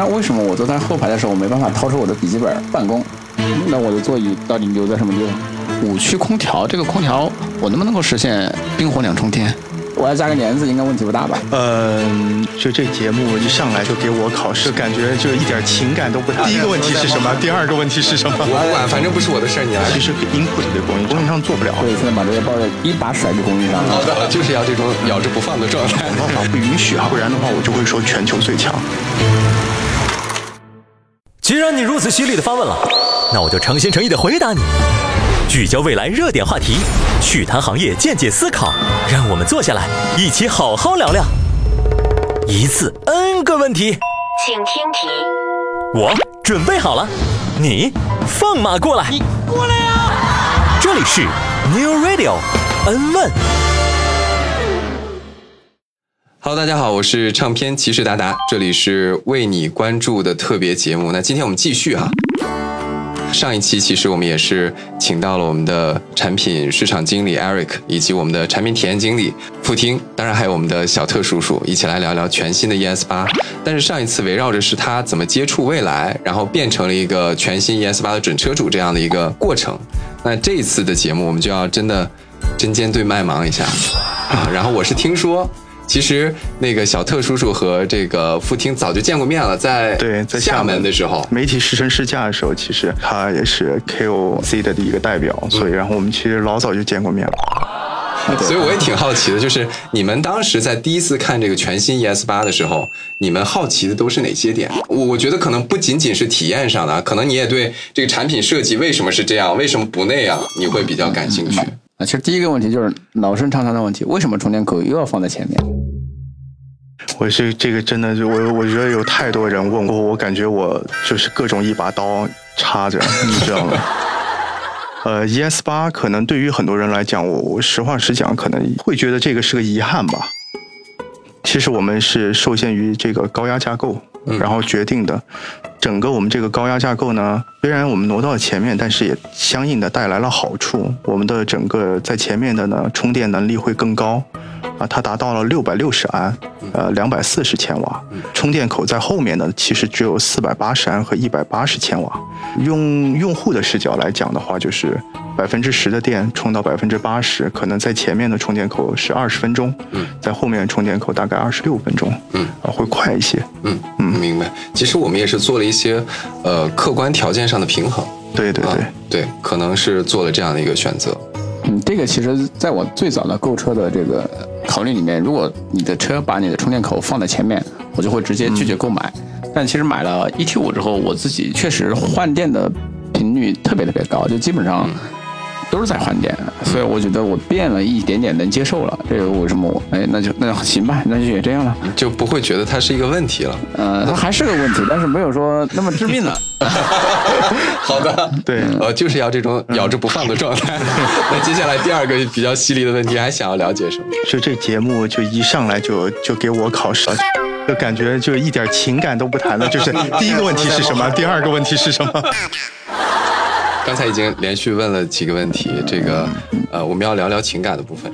那为什么我坐在后排的时候，我没办法掏出我的笔记本办公？那我的座椅到底留在什么地方？五区空调，这个空调我能不能够实现冰火两重天？我要加个帘子，应该问题不大吧？嗯，就这节目一上来就给我考试，感觉就一点情感都不谈。第一个问题是什么？第二个问题是什么？我不管，反正不是我的事儿，你来。其实 input 给供应供应商做不了。对现在把这个抱怨一把甩给供应商。好的，就是要这种咬着不放的状态。办法不允许啊，不然的话我就会说全球最强。既然你如此犀利的发问了，那我就诚心诚意的回答你。聚焦未来热点话题，趣谈行业见解思考，让我们坐下来一起好好聊聊。一次 N 个问题，请听题。我准备好了，你放马过来。你过来呀！这里是 New Radio N 问。Hello，大家好，我是唱片骑士达达，这里是为你关注的特别节目。那今天我们继续哈。上一期其实我们也是请到了我们的产品市场经理 Eric，以及我们的产品体验经理付听，当然还有我们的小特叔叔，一起来聊聊全新的 ES 八。但是上一次围绕着是他怎么接触未来，然后变成了一个全新 ES 八的准车主这样的一个过程。那这一次的节目我们就要真的针尖对麦芒一下啊！然后我是听说。其实那个小特叔叔和这个付听早就见过面了，在对在厦门的时候，媒体试乘试驾的时候，其实他也是 KOC 的一个代表，所以然后我们其实老早就见过面了。所以我也挺好奇的，就是你们当时在第一次看这个全新 ES 八的时候，你们好奇的都是哪些点？我我觉得可能不仅仅是体验上的，可能你也对这个产品设计为什么是这样，为什么不那样，你会比较感兴趣。啊，其实第一个问题就是老生常谈的问题，为什么充电口又要放在前面？我是这个真的，就我我觉得有太多人问过我，感觉我就是各种一把刀插着，你知道吗？呃，ES 八可能对于很多人来讲，我我实话实讲，可能会觉得这个是个遗憾吧。其实我们是受限于这个高压架构，然后决定的。整个我们这个高压架构呢，虽然我们挪到了前面，但是也相应的带来了好处。我们的整个在前面的呢，充电能力会更高。啊，它达到了六百六十安，呃，两百四十千瓦。充电口在后面呢，其实只有四百八十安和一百八十千瓦。用用户的视角来讲的话，就是百分之十的电充到百分之八十，可能在前面的充电口是二十分钟，在后面充电口大概二十六分钟，嗯，啊，会快一些。嗯嗯，明白。其实我们也是做了一些呃客观条件上的平衡。对对对对，可能是做了这样的一个选择。嗯，这个其实在我最早的购车的这个考虑里面，如果你的车把你的充电口放在前面，我就会直接拒绝购买。但其实买了 E T 五之后，我自己确实换电的频率特别特别高，就基本上。都是在换电，所以我觉得我变了一点点能接受了。这个为什么我哎，那就那行吧，那就也这样了，就不会觉得它是一个问题了。呃，它还是个问题，但是没有说那么致命了。好的，对，呃，就是要这种咬着不放的状态。那接下来第二个比较犀利的问题，还想要了解什么？就这节目就一上来就就给我考试，就感觉就一点情感都不谈了，就是第一个问题是什么？第二个问题是什么？刚才已经连续问了几个问题，这个呃，我们要聊聊情感的部分，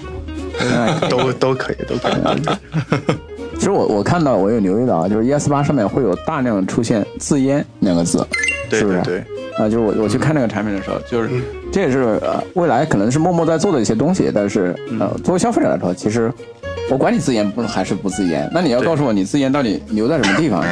都都可以，都可以。其实我我看到我有留意到啊，就是 ES 八上面会有大量出现“自烟”两个字，是不是？对。啊，就是我我去看那个产品的时候，就是这也是呃未来可能是默默在做的一些东西，但是呃作为消费者来说，其实我管你自烟不还是不自烟，那你要告诉我你自烟到底留在什么地方？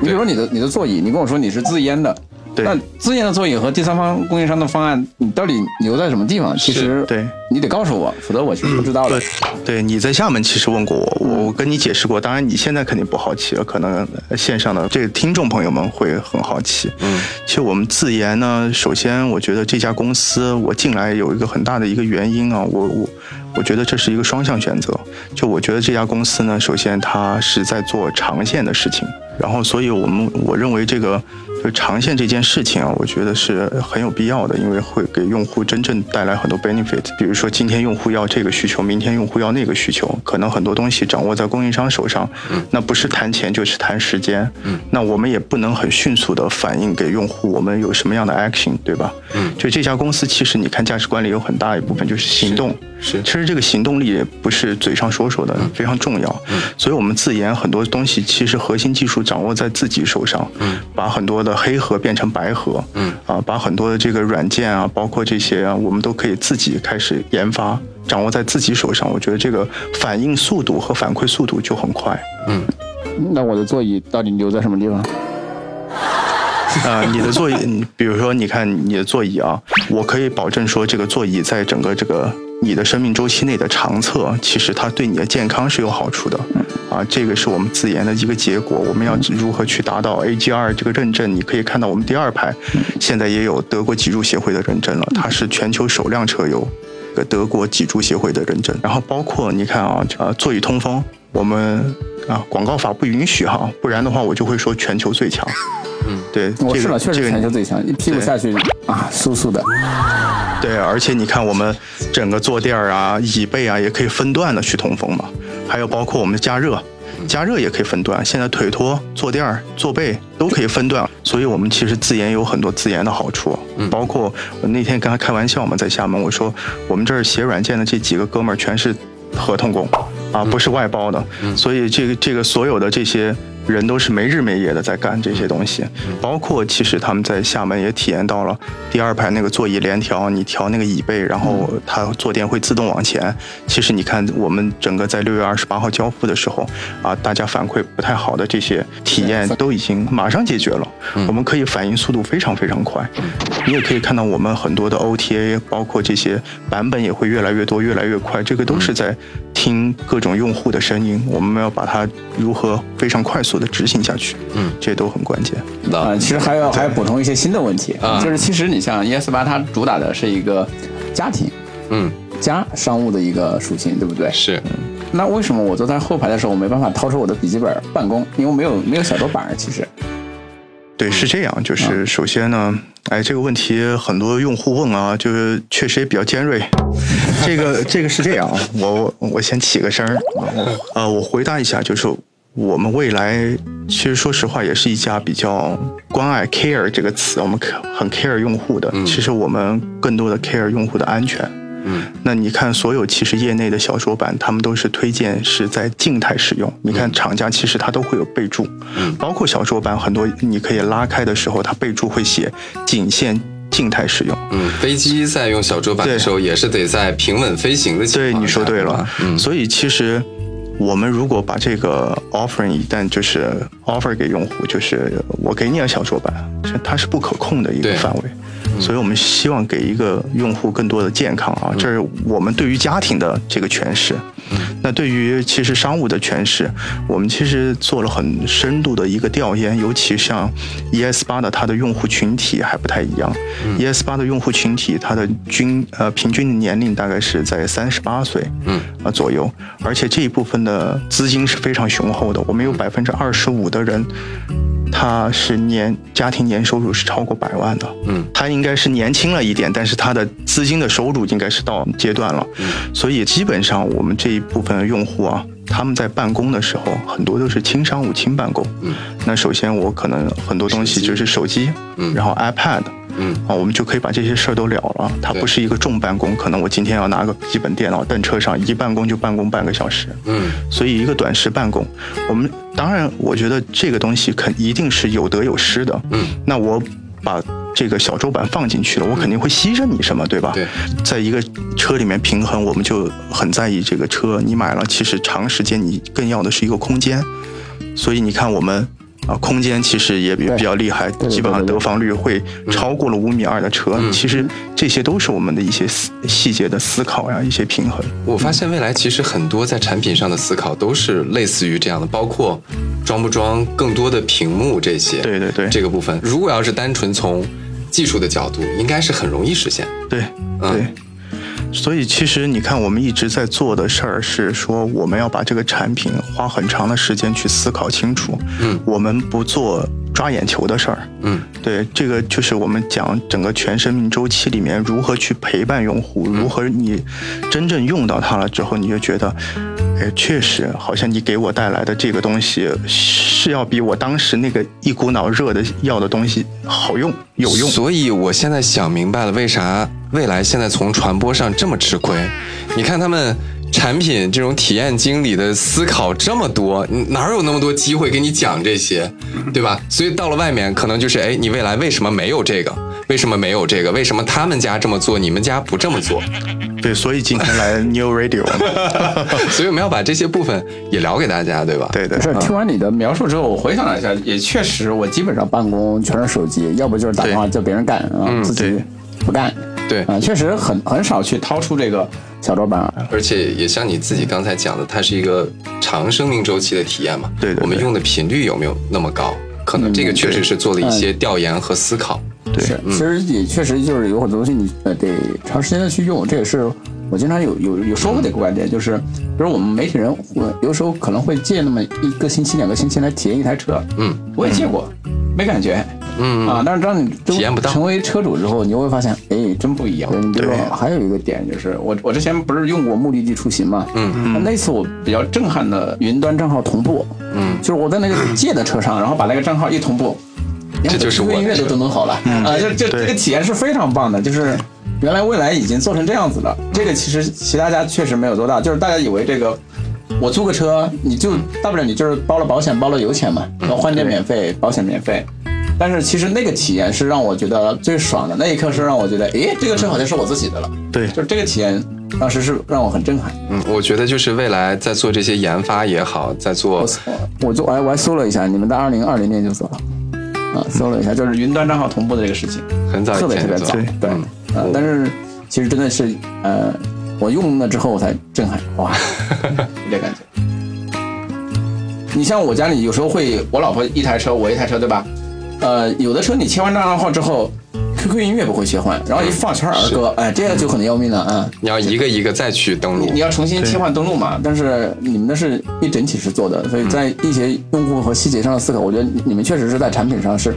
你比如说你的你的座椅，你跟我说你是自烟的。那自研的座椅和第三方供应商的方案，你到底留在什么地方？其实对，你得告诉我，否则我是不知道的。对，你在厦门其实问过我，我跟你解释过。当然你现在肯定不好奇了，可能线上的这个听众朋友们会很好奇。嗯，其实我们自研呢，首先我觉得这家公司我进来有一个很大的一个原因啊，我我我觉得这是一个双向选择。就我觉得这家公司呢，首先它是在做长线的事情，然后所以我们我认为这个。就长线这件事情啊，我觉得是很有必要的，因为会给用户真正带来很多 benefit。比如说，今天用户要这个需求，明天用户要那个需求，可能很多东西掌握在供应商手上，那不是谈钱就是谈时间。那我们也不能很迅速的反映给用户我们有什么样的 action，对吧？就这家公司，其实你看价值观里有很大一部分就是行动。是，其实这个行动力不是嘴上。说说的，非常重要。所以，我们自研很多东西，其实核心技术掌握在自己手上。嗯，把很多的黑盒变成白盒。嗯，啊，把很多的这个软件啊，包括这些啊，我们都可以自己开始研发，掌握在自己手上。我觉得这个反应速度和反馈速度就很快。嗯，那我的座椅到底留在什么地方？啊、你的座椅，比如说，你看你的座椅啊，我可以保证说，这个座椅在整个这个你的生命周期内的长测，其实它对你的健康是有好处的。啊，这个是我们自研的一个结果。我们要如何去达到 AGR 这个认证？你可以看到我们第二排现在也有德国脊柱协会的认证了，它是全球首辆车有个德国脊柱协会的认证。然后包括你看啊，呃，座椅通风，我们啊广告法不允许哈，不然的话我就会说全球最强。嗯，对，我试了，这个确实这个全球最强，一屁股下去啊，酥酥的。对，而且你看我们整个坐垫儿啊、椅背啊，也可以分段的去通风嘛。还有包括我们的加热，加热也可以分段。现在腿托、坐垫儿、坐背都可以分段，所以我们其实自研有很多自研的好处。包括我那天跟他开玩笑嘛，在厦门我说我们这儿写软件的这几个哥们儿全是合同工啊，不是外包的，所以这个这个所有的这些。人都是没日没夜的在干这些东西，包括其实他们在厦门也体验到了第二排那个座椅连调，你调那个椅背，然后它坐垫会自动往前。其实你看我们整个在六月二十八号交付的时候啊，大家反馈不太好的这些体验都已经马上解决了，我们可以反应速度非常非常快。你也可以看到我们很多的 OTA，包括这些版本也会越来越多、越来越快，这个都是在听各种用户的声音，我们要把它如何非常快速的执行下去，嗯，这都很关键。啊、那其实还要还要补充一些新的问题，啊就是其实你像 ES 八，它主打的是一个家庭嗯加商务的一个属性，对不对？是那为什么我坐在后排的时候，我没办法掏出我的笔记本办公？因为没有没有小桌板儿，其实。对，是这样，就是首先呢，哎，这个问题很多用户问啊，就是确实也比较尖锐。这个这个是这样，我我我先起个声儿，呃，我回答一下，就是我们未来其实说实话也是一家比较关爱 care 这个词，我们很 care 用户的，其实我们更多的 care 用户的安全。嗯，那你看，所有其实业内的小桌板，他们都是推荐是在静态使用。你看厂家其实它都会有备注，嗯包括小桌板很多你可以拉开的时候，它备注会写仅限静态使用。嗯，飞机在用小桌板的时候，也是得在平稳飞行的情况下对，你说对了。嗯，所以其实我们如果把这个 offering 一旦就是 offer 给用户，就是我给你个小桌板，它是不可控的一个范围。所以我们希望给一个用户更多的健康啊，这是我们对于家庭的这个诠释。那对于其实商务的诠释，我们其实做了很深度的一个调研，尤其像 ES 八的它的用户群体还不太一样。ES 八的用户群体，它的均呃平均的年龄大概是在三十八岁，嗯啊左右，而且这一部分的资金是非常雄厚的，我们有百分之二十五的人。他是年家庭年收入是超过百万的，嗯，他应该是年轻了一点，但是他的资金的收入应该是到阶段了，嗯。所以基本上我们这一部分的用户啊，他们在办公的时候很多都是轻商务轻办公，嗯，那首先我可能很多东西就是手机，嗯。然后 iPad，嗯啊，我们就可以把这些事儿都了了。它不是一个重办公，可能我今天要拿个笔记本电脑蹬车上，一办公就办公半个小时。嗯所以一个短时办公，我们当然我觉得这个东西肯一定是有得有失的。嗯，那我把这个小桌板放进去了，我肯定会牺牲你什么，对吧？对，在一个车里面平衡，我们就很在意这个车。你买了，其实长时间你更要的是一个空间。所以你看我们。啊，空间其实也比比较厉害，基本上得房率会超过了五米二的车。嗯其实这些都是我们的一些细细节的思考呀，一些平衡。我发现未来其实很多在产品上的思考都是类似于这样的，包括装不装更多的屏幕这些。对对对这个部分如果要是单纯从技术的角度，应该是很容易实现。对嗯对，所以其实你看，我们一直在做的事儿是说，我们要把这个产品花很长的时间去思考清楚。嗯我们不做抓眼球的事儿。嗯对，这个就是我们讲整个全生命周期里面如何去陪伴用户，如何你真正用到它了之后，你就觉得，哎，确实好像你给我带来的这个东西是要比我当时那个一股脑热的要的东西好用有用。所以我现在想明白了，为啥未来现在从传播上这么吃亏？你看他们产品这种体验经理的思考这么多，哪有那么多机会给你讲这些，对吧？所以到了外面，可能就是哎，你未来为什么没有这个？为什么没有这个？为什么他们家这么做，你们家不这么做？对，所以今天来 New Radio，所以我们要把这些部分也聊给大家，对吧？对对不，是，听完你的描述之后，我回想了一下，也确实，我基本上办公全是手机，要不就是打电话叫别人干啊，自己不干对，啊，确实很很少去掏出这个小桌板。而且也像你自己刚才讲的，它是一个长生命周期的体验嘛。对对对我们用的频率有没有那么高？可能这个确实是做了一些调研和思考。是，其实也确实就是有很多东西你呃得长时间的去用，这也是我经常有有有说过的一个观点，就是比如我们媒体人，我有时候可能会借那么一个星期、两个星期来体验一台车，嗯，我也借过，没感觉，嗯。啊，但是当你体验不到。成为车主之后，你就会发现，哎，真不一样。你比如说对。还有一个点就是，我我之前不是用过目的地出行嘛，嗯。嗯，那次我比较震撼的云端账号同步，嗯，就是我在那个借的车上，然后把那个账号一同步，这就是我的音乐都都能好了啊！就就这个体验是非常棒的，就是原来未来已经做成这样子了。这个其实其他家确实没有做到，就是大家以为这个我租个车，你就大不了你就是包了保险，包了油钱嘛，然后换电免费，保险免费。但是其实那个体验是让我觉得最爽的，那一刻是让我觉得，诶，这个车好像是我自己的了。对就是这个体验，当时是让我很震撼。嗯，我觉得就是未来在做这些研发也好，在做我我就我还我还搜了一下，你们在二零二零年就做了，啊，搜了一下，就是云端账号同步的这个事情。很早特别特别早，对，嗯呃，但是其实真的是，呃，我用了之后我才震撼，哇，有点感觉。你像我家里有时候会，我老婆一台车，我一台车，对吧？呃，有的车你切完账号之后，QQ 音乐不会切换，然后一放全是儿歌，哎，这个就很要命了啊！你要一个一个再去登录你。要重新切换登录嘛，但是你们那是一整体是做的，所以在一些用户和细节上的思考，我觉得你们确实是在产品上是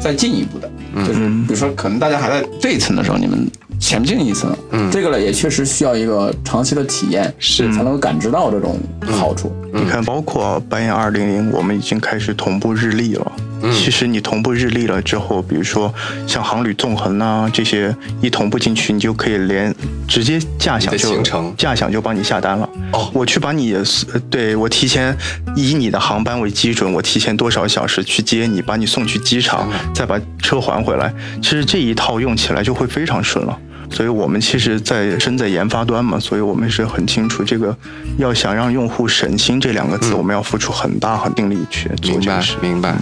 再进一步的，就是比如说可能大家还在这一层的时候，你们前进一层，嗯，这个呢也确实需要一个长期的体验，是才能够感知到这种好处。你看，包括半夜二零零，我们已经开始同步日历了。其实你同步日历了之后，比如说像航旅纵横啊这些一同步进去，你就可以连直接驾享就行程驾享就帮你下单了。哦我去把你呃对我提前以你的航班为基准，我提前多少小时去接你，把你送去机场，再把车还回来。其实这一套用起来就会非常顺了。所以我们其实，在身在研发端嘛，所以我们是很清楚这个要想让用户省心这两个字，我们要付出很大很定力去做明白这个事。明白。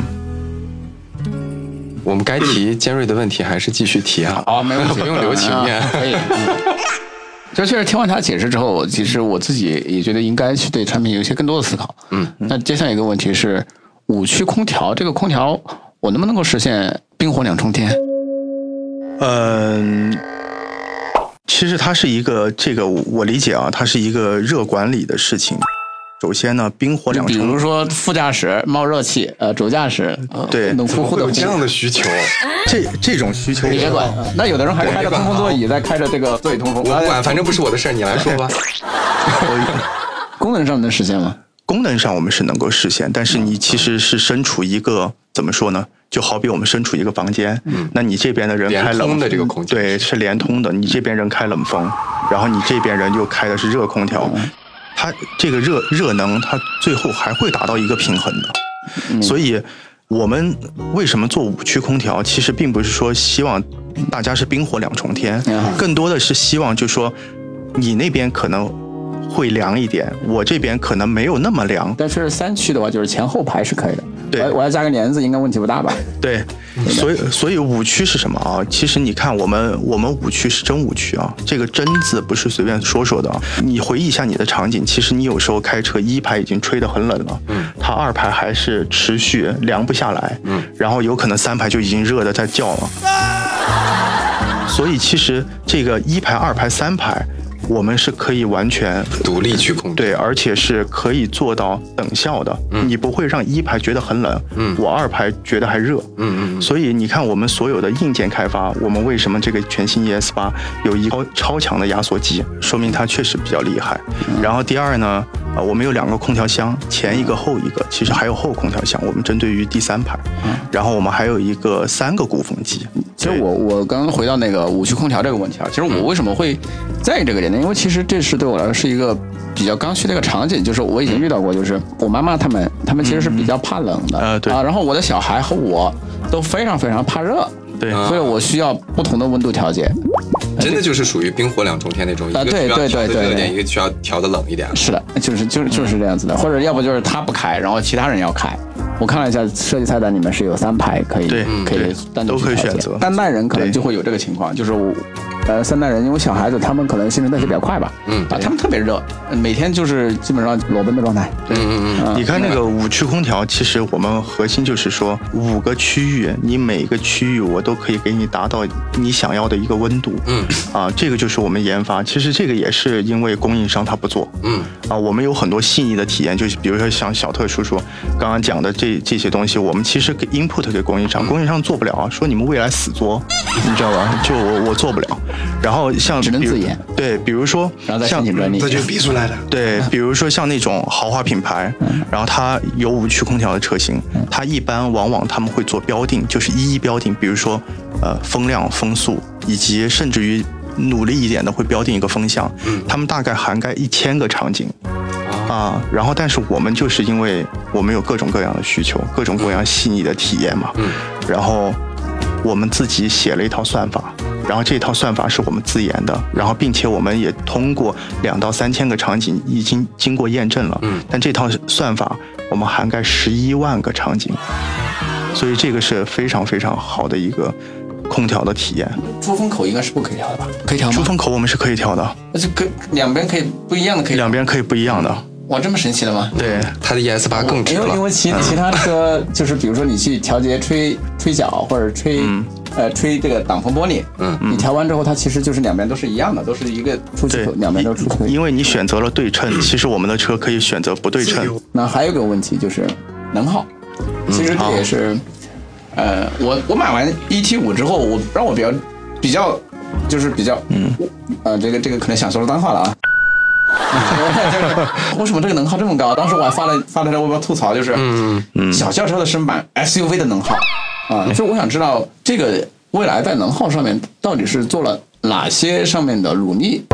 我们该提尖锐的问题还是继续提啊？好，没问题，不用留情面啊。可以。嗯 就确实听完他解释之后，其实我自己也觉得应该去对产品有一些更多的思考。嗯，那接下来一个问题是，五区空调这个空调，我能不能够实现冰火两重天？嗯，其实它是一个这个我理解啊，它是一个热管理的事情。首先呢，冰火两重比如，说副驾驶冒热气，呃，主驾驶呃对冷乎乎的会有这样的需求？这这种需求你别管。那有的人还开着通风座椅，在开着这个座椅通风，我不管，反正不是我的事儿，你来说吧。功能上能实现吗？功能上我们是能够实现，但是你其实是身处一个怎么说呢？就好比我们身处一个房间，嗯那你这边的人开冷的这个空间对，是连通的。你这边人开冷风，然后你这边人又开的是热空调，它这个热热能，它最后还会达到一个平衡的。所以，我们为什么做五区空调？其实并不是说希望大家是冰火两重天嗯，更多的是希望就是说，你那边可能会凉一点，我这边可能没有那么凉。但是三区的话，就是前后排是可以的。对我我要加个帘子，应该问题不大吧？对，所以所以五区是什么啊？其实你看，我们我们五区是真五区啊，这个真字不是随便说说的啊。你回忆一下你的场景，其实你有时候开车一排已经吹得很冷了，嗯，它二排还是持续凉不下来，嗯，然后有可能三排就已经热的在叫了。所以其实这个一排、二排、三排，我们是可以完全独立去控制。对，而且是可以做到等效的。你不会让一排觉得很冷，嗯我二排觉得还热。嗯嗯所以你看，我们所有的硬件开发，我们为什么这个全新 ES 八有一超超强的压缩机，说明它确实比较厉害。然后第二呢，呃，我们有两个空调箱，前一个后一个，其实还有后空调箱，我们针对于第三排。然后我们还有一个三个鼓风机。其实我我刚刚回到那个五区空调这个问题啊，其实我为什么会在意这个点呢？因因为其实这是对我来说是一个比较刚需的一个场景，就是我以前遇到过，就是我妈妈他们他们其实是比较怕冷的，呃对啊，然后我的小孩和我都非常非常怕热，对，啊所以我需要不同的温度调节。真的就是属于冰火两重天那种，一个啊对需要调的对对对热点，一个需要调的冷一点。是的，就是就是就是这样子的，或者要不就是他不开，然后其他人要开。我看了一下设计菜单，里面是有三排可以对可以对单独都可以去选择丹麦人可能就会有这个情况，就是我。呃，三代人因为小孩子，他们可能新陈代谢比较快吧，嗯啊，他们特别热，每天就是基本上裸奔的状态，嗯嗯嗯，你看那个五区空调，其实我们核心就是说，五个区域，你每个区域我都可以给你达到你想要的一个温度。嗯，啊，这个就是我们研发。其实这个也是因为供应商他不做。嗯，啊，我们有很多细腻的体验，就是比如说像小特叔叔刚刚讲的这这些东西，我们其实给 input 给供应商，供应商做不了，说你们未来死作，你知道吧？就我我做不了。然后像只能自研对，比如说然后再像申请专利。这就逼出来的。对，比如说像那种豪华品牌，然后它有五区空调的车型，它一般往往他们会做标定，就是一一标定，比如说呃风量、风速，以及甚至于努力一点的会标定一个风向，他们大概涵盖一千个场景。啊，然后但是我们就是因为我们有各种各样的需求，各种各样细腻的体验嘛，嗯，然后我们自己写了一套算法，然后这套算法是我们自研的，然后并且我们也通过两到三千个场景已经经过验证了，嗯，但这套算法我们涵盖十一万个场景，所以这个是非常非常好的一个空调的体验。出风口应该是不可以调的吧？可以调吗？出风口我们是可以调的，那就可两边可以不一样的可以两边可以不一样的，哇，这么神奇的吗？对。它的 ES 八更值了。因为因为其其他车就是比如说你去调节吹吹角或者吹、呃吹这个挡风玻璃，嗯你调完之后它其实就是两边都是一样的，都是一个出气口，两边都出气口。因为你选择了对称，其实我们的车可以选择不对称。那还有个问题就是能耗，其实这也是，呃，我我买完 ET 五之后，我让我比较比较就是比较，嗯，呃，这个这个可能想说的脏话了啊。就 是为什么这个能耗这么高？当时我还发了发了条微博吐槽，就是嗯嗯。小轿车的身板，SUV 的能耗啊，就是我想知道这个未来在能耗上面到底是做了哪些上面的努力。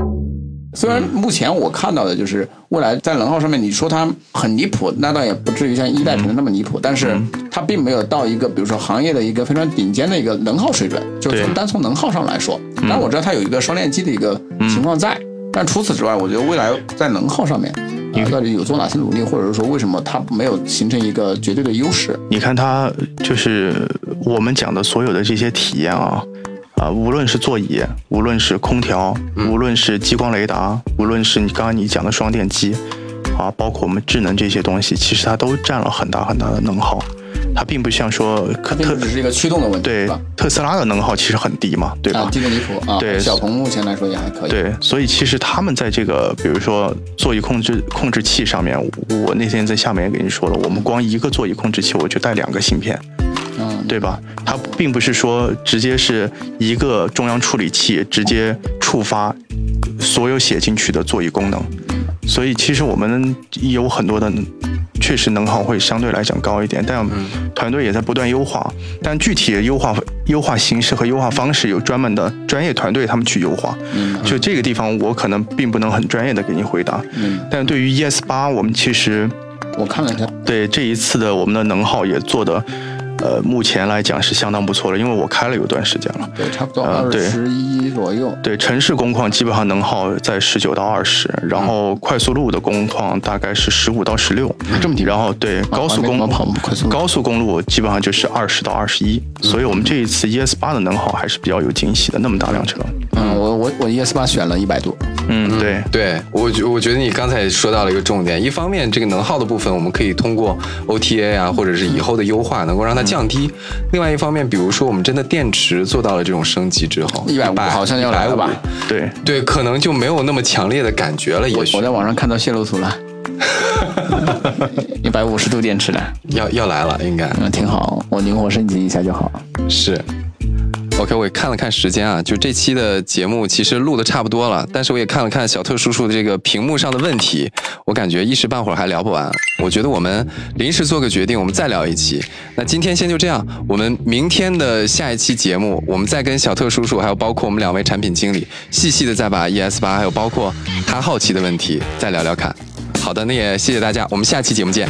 虽然目前我看到的就是未来在能耗上面，你说它很离谱，那倒也不至于像一代城那么离谱，但是它并没有到一个比如说行业的一个非常顶尖的一个能耗水准，就是从单从能耗上来说，当然我知道它有一个双电机的一个情况在，但除此之外，我觉得未来在能耗上面。你，到底有做哪些努力，或者是说为什么它没有形成一个绝对的优势？你看它就是我们讲的所有的这些体验啊，啊，无论是座椅，无论是空调，无论是激光雷达，无论是你刚刚你讲的双电机，啊，包括我们智能这些东西，其实它都占了很大很大的能耗。它并不像说它并特不只是一个驱动的问题，对？特斯拉的能耗其实很低嘛，对吧？啊，低的离谱啊！对小鹏目前来说也还可以。对，所以其实他们在这个，比如说座椅控制控制器上面，我那天在下面也跟你说了，我们光一个座椅控制器我就带两个芯片，嗯，对吧？它并不是说直接是一个中央处理器直接触发所有写进去的座椅功能，所以其实我们有很多的。确实能耗会相对来讲高一点，但团队也在不断优化。但具体的优化优化形式和优化方式有专门的专业团队他们去优化。嗯就这个地方，我可能并不能很专业的给你回答。嗯，但对于 ES 八，我们其实我看了一下，对这一次的我们的能耗也做的，呃，目前来讲是相当不错的，因为我开了有段时间了。对，差不多二十一左右。对城市工况基本上能耗在十九到二十，然后快速路的工况大概是十五到十六，这么低然后对高速公路高速公路基本上就是二十到二十一，所以我们这一次 ES 八的能耗还是比较有惊喜的，那么大辆车。嗯，我我我 ES 八选了一百度，嗯，对。对我觉我觉得你刚才也说到了一个重点，一方面这个能耗的部分，我们可以通过 OTA 啊，或者是以后的优化，能够让它降低；另外一方面，比如说我们真的电池做到了这种升级之后，一百五好像要来了吧对，对，可能就没有那么强烈的感觉了，也许我在网上看到泄露图了，一百五十度电池的，要要来了，应该嗯，挺好，我灵活升级一下就好。是。OK，我也看了看时间啊，就这期的节目其实录的差不多了，但是我也看了看小特叔叔的这个屏幕上的问题，我感觉一时半会儿还聊不完。我觉得我们临时做个决定，我们再聊一期。那今天先就这样，我们明天的下一期节目，我们再跟小特叔叔，还有包括我们两位产品经理，细细的再把 ES 八，还有包括他好奇的问题再聊聊看。好的，那也谢谢大家，我们下期节目见。